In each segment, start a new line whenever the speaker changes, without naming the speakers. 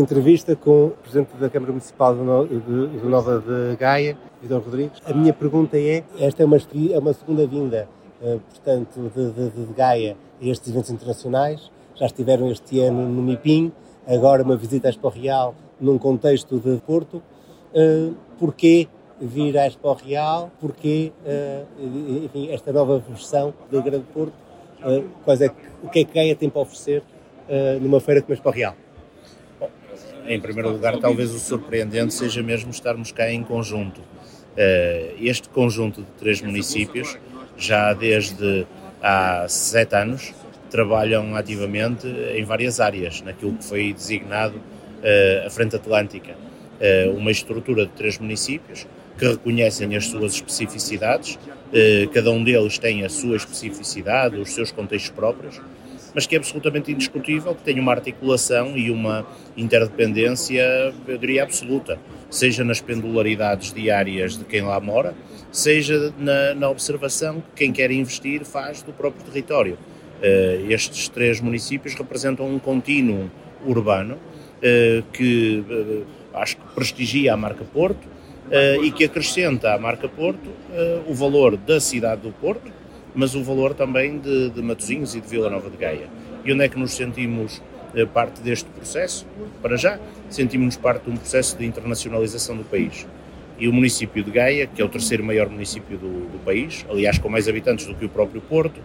entrevista com o Presidente da Câmara Municipal de, Nova de Gaia, Vitor Rodrigues. A minha pergunta é, esta é uma, é uma segunda vinda, uh, portanto, de, de, de, Gaia a estes eventos internacionais. Já estiveram este ano no MIPIM, agora uma visita à Expo Real num contexto de Porto. Uh, porquê vir à Expo Real? Porquê, uh, enfim, esta nova versão do Grande Porto? Uh, quais é, o que é que Gaia tem para oferecer numa feira como a Expo Real?
Em primeiro lugar, talvez o surpreendente seja mesmo estarmos cá em conjunto. Este conjunto de três municípios, já desde há sete anos, trabalham ativamente em várias áreas, naquilo que foi designado a Frente Atlântica. Uma estrutura de três municípios que reconhecem as suas especificidades, eh, cada um deles tem a sua especificidade, os seus contextos próprios, mas que é absolutamente indiscutível que tem uma articulação e uma interdependência, eu diria, absoluta, seja nas pendularidades diárias de quem lá mora, seja na, na observação que quem quer investir faz do próprio território. Uh, estes três municípios representam um contínuo urbano uh, que uh, acho que prestigia a marca Porto, e que acrescenta à marca Porto o valor da cidade do Porto, mas o valor também de, de Matosinhos e de Vila Nova de Gaia. E onde é que nos sentimos uh, parte deste processo? Para já, sentimos-nos parte de um processo de internacionalização do país. E o município de Gaia, que é o terceiro maior município do, do país, aliás com mais habitantes do que o próprio Porto,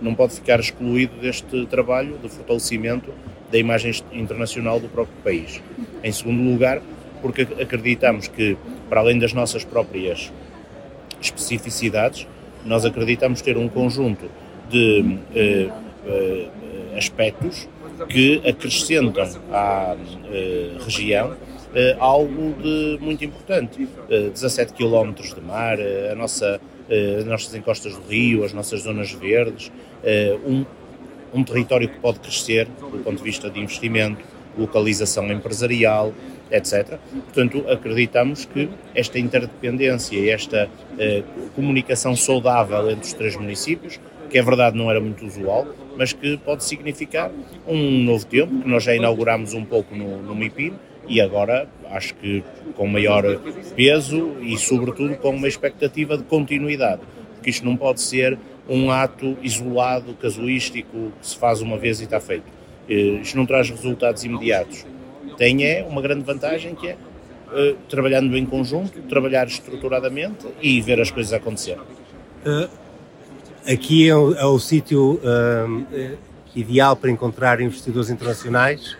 não pode ficar excluído deste trabalho de fortalecimento da imagem internacional do próprio país. Em segundo lugar, porque acreditamos que, para além das nossas próprias especificidades, nós acreditamos ter um conjunto de eh, eh, aspectos que acrescentam à eh, região algo de muito importante. 17 eh, km de mar, a nossa, as nossas encostas do rio, as nossas zonas verdes, um, um território que pode crescer do ponto de vista de investimento, localização empresarial, etc. Portanto, acreditamos que esta interdependência, esta eh, comunicação saudável entre os três municípios, que é verdade não era muito usual, mas que pode significar um novo tempo, que nós já inauguramos um pouco no, no MIPIM, e agora acho que com maior peso e, sobretudo, com uma expectativa de continuidade, porque isto não pode ser um ato isolado, casuístico, que se faz uma vez e está feito. Eh, isto não traz resultados imediatos tem é uma grande vantagem que é uh, trabalhando em conjunto, trabalhar estruturadamente e ver as coisas acontecer. Uh,
aqui é o, é o sítio ideal para encontrar investidores internacionais.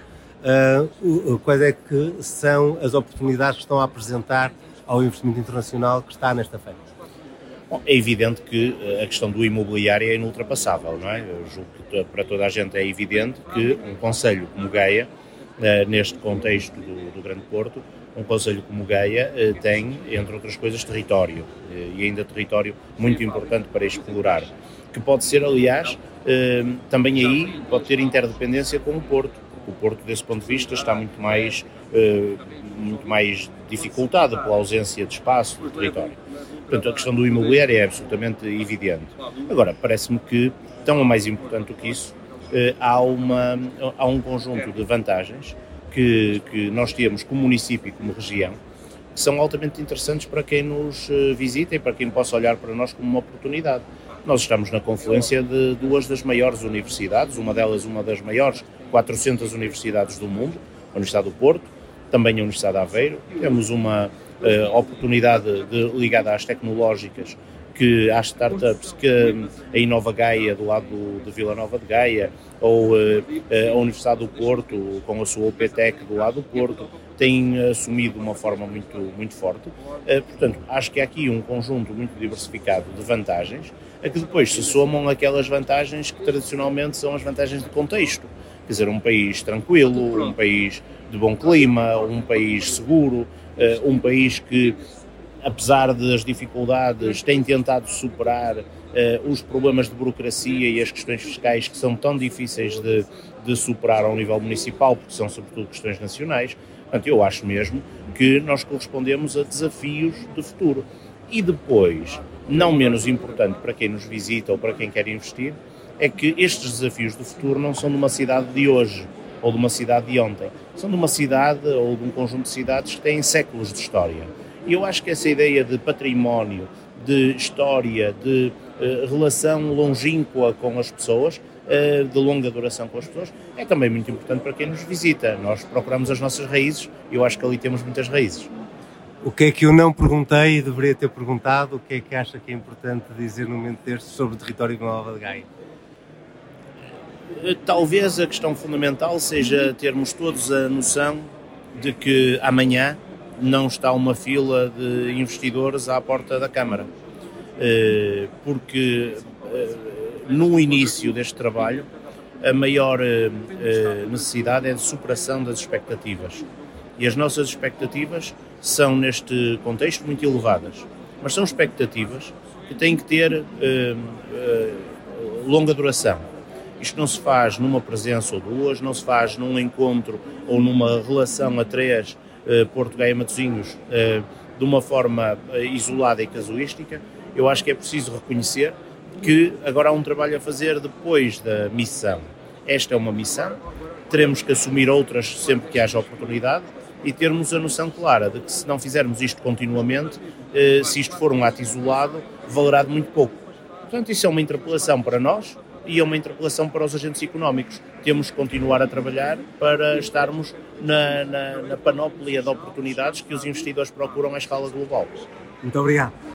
quais é que são as oportunidades que estão a apresentar ao investimento internacional que está nesta feira?
Bom, é evidente que a questão do imobiliário é inultrapassável, não é? Eu julgo que para toda a gente é evidente que um conselho como Gaia eh, neste contexto do, do, Grande Porto, um Conselho como Gaia eh, tem, entre outras coisas, território, eh, e ainda território muito importante para explorar, que pode ser, aliás, também aí pode ter interdependência com o Porto, o Porto, desse ponto de vista, está muito mais, muito mais dificultado pela ausência de espaço, de território. Portanto, a questão do imobiliário é absolutamente evidente. Agora, parece-me que, tão mais importante do que isso, eh, há, uma, há um conjunto de vantagens que, que nós temos como município e como região que são altamente interessantes para quem nos eh, visita e para quem possa olhar para nós como uma oportunidade. Nós estamos na confluência de duas das maiores universidades, uma delas uma das maiores 400 universidades do mundo, a Universidade do Porto, também a Universidade de Aveiro. Temos uma uh, oportunidade de, ligada às tecnológicas que há startups que a Inova Gaia, do lado do, de Vila Nova de Gaia, ou uh, a Universidade do Porto, com a sua UPTEC do lado do Porto, têm assumido de uma forma muito, muito forte. Uh, portanto, acho que há aqui um conjunto muito diversificado de vantagens, a que depois se somam aquelas vantagens que tradicionalmente são as vantagens de contexto. Quer dizer, um país tranquilo, um país de bom clima, um país seguro, uh, um país que apesar das dificuldades, tem tentado superar uh, os problemas de burocracia e as questões fiscais que são tão difíceis de, de superar ao nível municipal, porque são sobretudo questões nacionais. Portanto, eu acho mesmo que nós correspondemos a desafios de futuro. E depois, não menos importante para quem nos visita ou para quem quer investir, é que estes desafios do futuro não são de uma cidade de hoje, ou de uma cidade de ontem. São de uma cidade ou de um conjunto de cidades que têm séculos de história. E eu acho que essa ideia de património, de história, de uh, relação longínqua com as pessoas, uh, de longa duração com as pessoas, é também muito importante para quem nos visita. Nós procuramos as nossas raízes e eu acho que ali temos muitas raízes.
O que é que eu não perguntei e deveria ter perguntado? O que é que acha que é importante dizer no momento deste sobre o território de Nova de Gaia?
Eh, talvez a questão fundamental seja termos todos a noção de que amanhã não está uma fila de investidores à porta da Câmara. Eh, porque eh, no início deste trabalho a maior necessidade é de superação das expectativas. E as nossas expectativas são, neste contexto, muito elevadas. Mas são expectativas que têm que ter longa duração isto não se faz numa presença ou duas, não se faz num encontro ou numa relação a três, eh, Porto Gaia Matosinhos, eh, de uma forma eh, isolada e casuística. Eu acho que é preciso reconhecer que agora há um trabalho a fazer depois da missão. Esta é uma missão, teremos que assumir outras sempre que haja oportunidade e termos a noção clara de que se não fizermos isto continuamente, eh, se isto for um ato isolado, valerá de muito pouco. Portanto, isso é uma interpelação para nós, e é uma interpelação para os agentes económicos. Temos que continuar a trabalhar para estarmos na, na, na panóplia de oportunidades que os investidores procuram à escala global.
Muito obrigado.